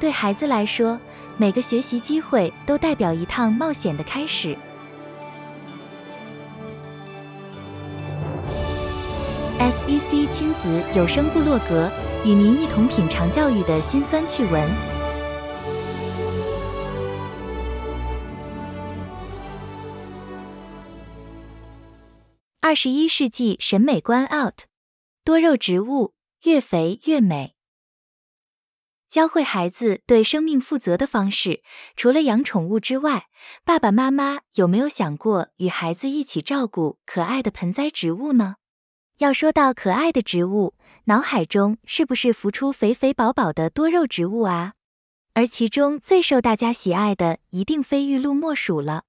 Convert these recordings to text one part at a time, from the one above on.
对孩子来说，每个学习机会都代表一趟冒险的开始。SEC 亲子有声部落格与您一同品尝教育的辛酸趣闻。二十一世纪审美观 out，多肉植物越肥越美。教会孩子对生命负责的方式，除了养宠物之外，爸爸妈妈有没有想过与孩子一起照顾可爱的盆栽植物呢？要说到可爱的植物，脑海中是不是浮出肥肥饱饱的多肉植物啊？而其中最受大家喜爱的，一定非玉露莫属了。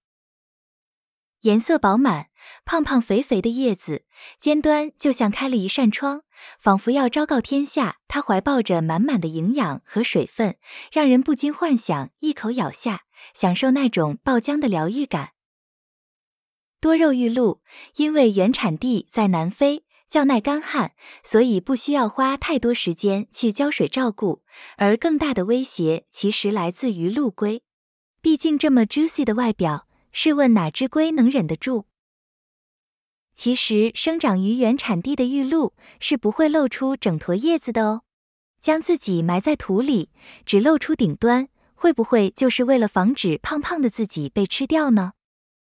颜色饱满、胖胖肥肥的叶子，尖端就像开了一扇窗，仿佛要昭告天下，它怀抱着满满的营养和水分，让人不禁幻想一口咬下，享受那种爆浆的疗愈感。多肉玉露，因为原产地在南非。较耐干旱，所以不需要花太多时间去浇水照顾。而更大的威胁其实来自于陆龟，毕竟这么 juicy 的外表，试问哪只龟能忍得住？其实生长于原产地的玉露是不会露出整坨叶子的哦。将自己埋在土里，只露出顶端，会不会就是为了防止胖胖的自己被吃掉呢？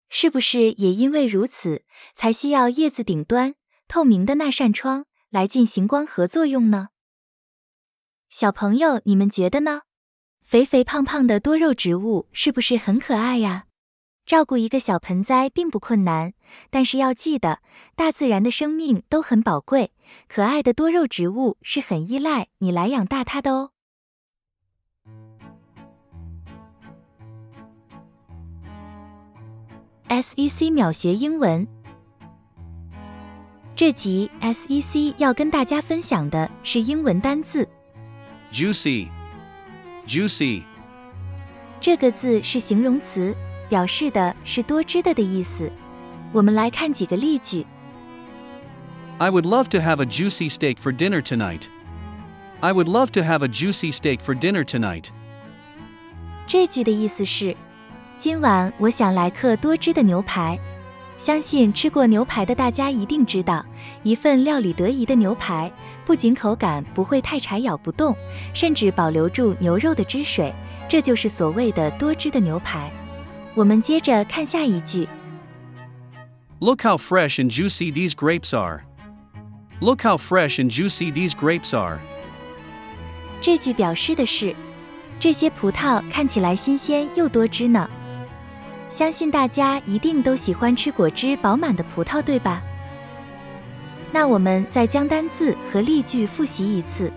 是不是也因为如此，才需要叶子顶端？透明的那扇窗来进行光合作用呢？小朋友，你们觉得呢？肥肥胖胖的多肉植物是不是很可爱呀？照顾一个小盆栽并不困难，但是要记得，大自然的生命都很宝贵，可爱的多肉植物是很依赖你来养大它的哦。SEC 秒学英文。这集 SEC 要跟大家分享的是英文单字 juicy，juicy 这个字是形容词，表示的是多汁的的意思。我们来看几个例句。I would love to have a juicy steak for dinner tonight. I would love to have a juicy steak for dinner tonight. 这句的意思是，今晚我想来客多汁的牛排。相信吃过牛排的大家一定知道，一份料理得宜的牛排，不仅口感不会太柴咬不动，甚至保留住牛肉的汁水，这就是所谓的多汁的牛排。我们接着看下一句：Look how fresh and juicy these grapes are. Look how fresh and juicy these grapes are. 这句表示的是，这些葡萄看起来新鲜又多汁呢。相信大家一定都喜欢吃果汁饱满的葡萄，对吧？那我们再将单字和例句复习一次。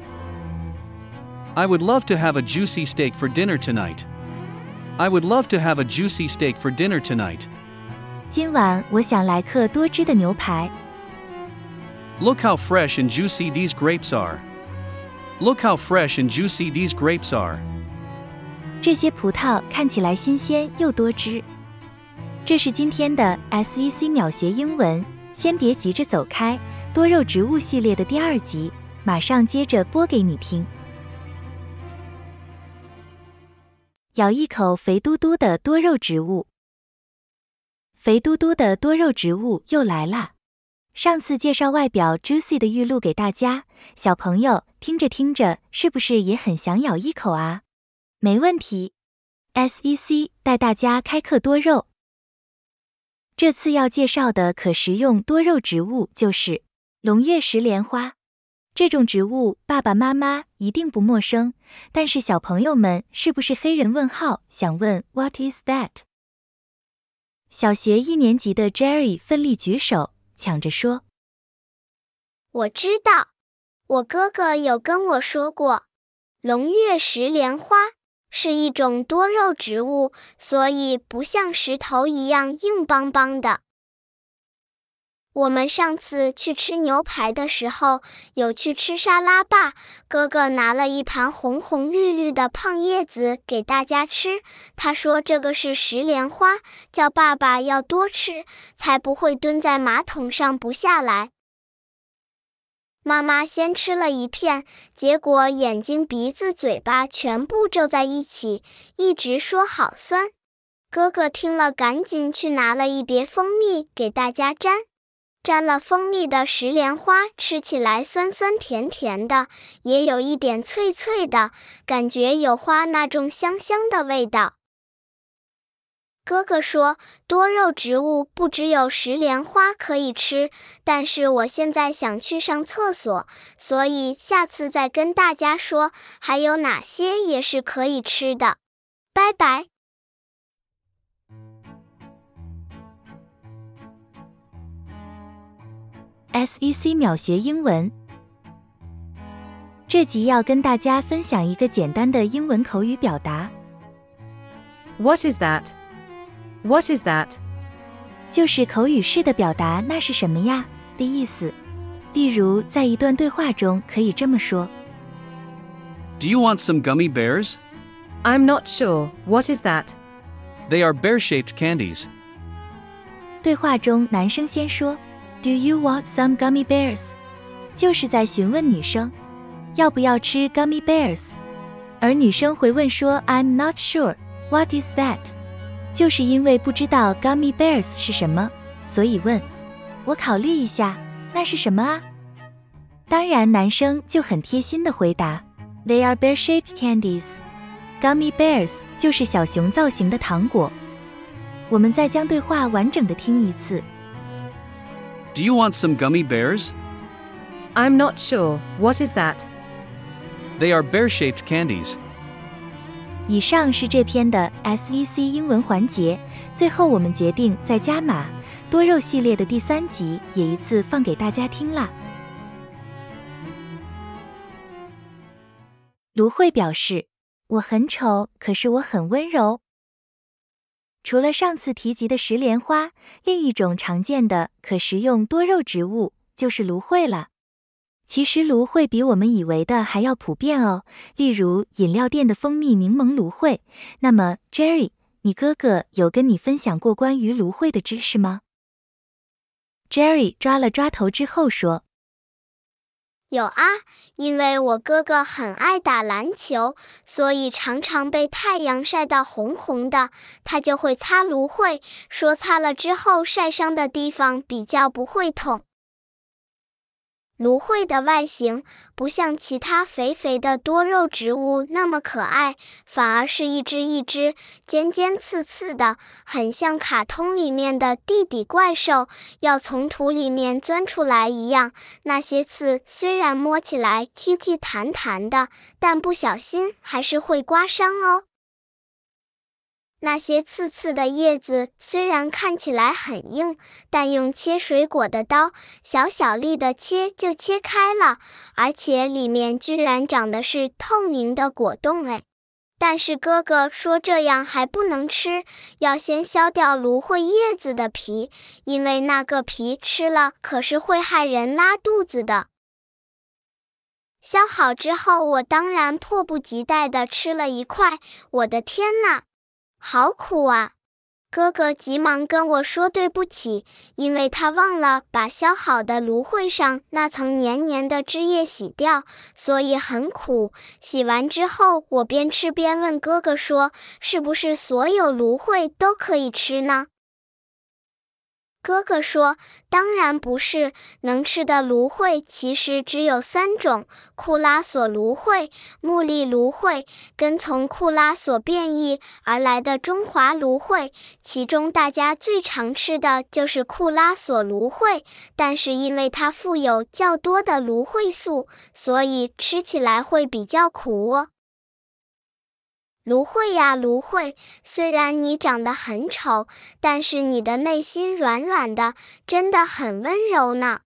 I would love to have a juicy steak for dinner tonight. I would love to have a juicy steak for dinner tonight. 今晚我想来客多汁的牛排。Look how fresh and juicy these grapes are. Look how fresh and juicy these grapes are. 这些葡萄看起来新鲜又多汁。这是今天的 SEC 秒学英文，先别急着走开。多肉植物系列的第二集马上接着播给你听。 咬一口肥嘟嘟的多肉植物，肥嘟嘟的多肉植物又来啦！上次介绍外表 juicy 的玉露给大家，小朋友听着听着，是不是也很想咬一口啊？没问题，SEC 带大家开课多肉。这次要介绍的可食用多肉植物就是龙月石莲花。这种植物爸爸妈妈一定不陌生，但是小朋友们是不是黑人问号？想问 What is that？小学一年级的 Jerry 奋力举手，抢着说：“我知道，我哥哥有跟我说过，龙月石莲花。”是一种多肉植物，所以不像石头一样硬邦邦的。我们上次去吃牛排的时候，有去吃沙拉吧，哥哥拿了一盘红红绿绿的胖叶子给大家吃。他说这个是石莲花，叫爸爸要多吃，才不会蹲在马桶上不下来。妈妈先吃了一片，结果眼睛、鼻子、嘴巴全部皱在一起，一直说好酸。哥哥听了，赶紧去拿了一碟蜂蜜给大家沾。沾了蜂蜜的石莲花吃起来酸酸甜甜的，也有一点脆脆的感觉，有花那种香香的味道。哥哥说，多肉植物不只有石莲花可以吃，但是我现在想去上厕所，所以下次再跟大家说还有哪些也是可以吃的。拜拜。SEC 秒学英文，这集要跟大家分享一个简单的英文口语表达。What is that? What is that? 就是口语式的表达，那是什么呀的意思。例如，在一段对话中可以这么说：Do you want some gummy bears? I'm not sure. What is that? They are bear-shaped candies. 对话中，男生先说 "Do you want some gummy bears?" 就是在询问女生要不要吃 gummy bears，而女生回问说 "I'm not sure. What is that?" 就是因为不知道 gummy bears 是什么，所以问。我考虑一下，那是什么啊？当然，男生就很贴心的回答：They are bear-shaped candies. Gummy bears 就是小熊造型的糖果。我们再将对话完整的听一次。Do you want some gummy bears? I'm not sure. What is that? They are bear-shaped candies. 以上是这篇的 SEC 英文环节，最后我们决定再加码，多肉系列的第三集也一次放给大家听啦。芦荟表示：“我很丑，可是我很温柔。”除了上次提及的石莲花，另一种常见的可食用多肉植物就是芦荟了。其实芦荟比我们以为的还要普遍哦，例如饮料店的蜂蜜柠檬芦荟。那么，Jerry，你哥哥有跟你分享过关于芦荟的知识吗？Jerry 抓了抓头之后说：“有啊，因为我哥哥很爱打篮球，所以常常被太阳晒到红红的，他就会擦芦荟，说擦了之后晒伤的地方比较不会痛。”芦荟的外形不像其他肥肥的多肉植物那么可爱，反而是一只一只尖尖刺刺的，很像卡通里面的地底怪兽要从土里面钻出来一样。那些刺虽然摸起来 Q Q 弹弹的，但不小心还是会刮伤哦。那些刺刺的叶子虽然看起来很硬，但用切水果的刀小小粒的切就切开了，而且里面居然长的是透明的果冻哎！但是哥哥说这样还不能吃，要先削掉芦荟叶子的皮，因为那个皮吃了可是会害人拉肚子的。削好之后，我当然迫不及待地吃了一块，我的天呐！好苦啊！哥哥急忙跟我说对不起，因为他忘了把削好的芦荟上那层黏黏的汁液洗掉，所以很苦。洗完之后，我边吃边问哥哥说：“是不是所有芦荟都可以吃呢？”哥哥说：“当然不是，能吃的芦荟其实只有三种：库拉索芦荟、木栗芦荟，跟从库拉索变异而来的中华芦荟。其中大家最常吃的就是库拉索芦荟，但是因为它富有较多的芦荟素，所以吃起来会比较苦哦。”芦荟呀，芦荟，虽然你长得很丑，但是你的内心软软的，真的很温柔呢。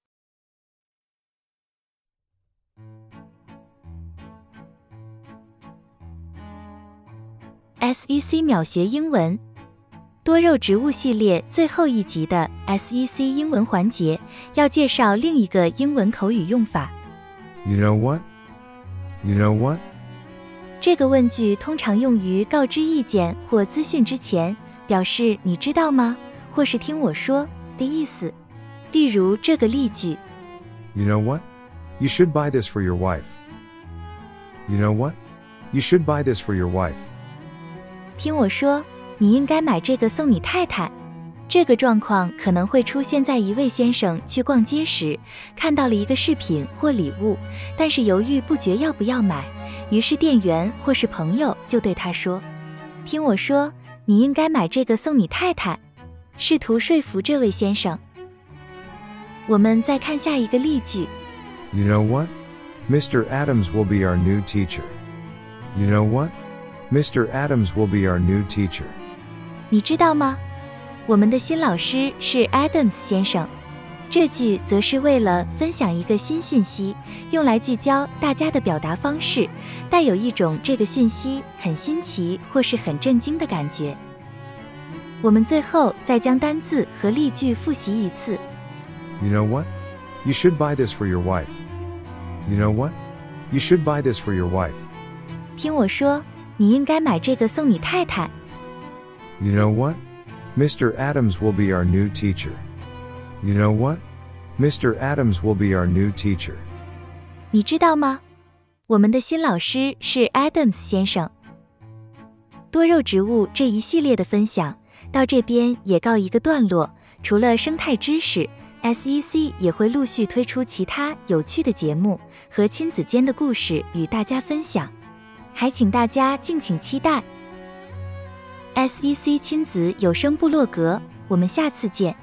SEC 秒学英文，多肉植物系列最后一集的 SEC 英文环节，要介绍另一个英文口语用法。You know what? You know what? 这个问句通常用于告知意见或资讯之前，表示“你知道吗”或是“听我说”的意思。例如这个例句：You know what? You should buy this for your wife. You know what? You should buy this for your wife. 听我说，你应该买这个送你太太。这个状况可能会出现在一位先生去逛街时，看到了一个饰品或礼物，但是犹豫不决要不要买，于是店员或是朋友就对他说：“听我说，你应该买这个送你太太。”试图说服这位先生。我们再看下一个例句。You know what? Mr. Adams will be our new teacher. You know what? Mr. Adams will be our new teacher. 你知道吗？我们的新老师是 Adams 先生。这句则是为了分享一个新讯息，用来聚焦大家的表达方式，带有一种这个讯息很新奇或是很震惊的感觉。我们最后再将单字和例句复习一次。You know what? You should buy this for your wife. You know what? You should buy this for your wife. 听我说，你应该买这个送你太太。You know what? Mr. Adams will be our new teacher. You know what? Mr. Adams will be our new teacher. 你知道吗？我们的新老师是 Adams 先生。多肉植物这一系列的分享到这边也告一个段落。除了生态知识，SEC 也会陆续推出其他有趣的节目和亲子间的故事与大家分享，还请大家敬请期待。SEC 亲子有声部落格，我们下次见。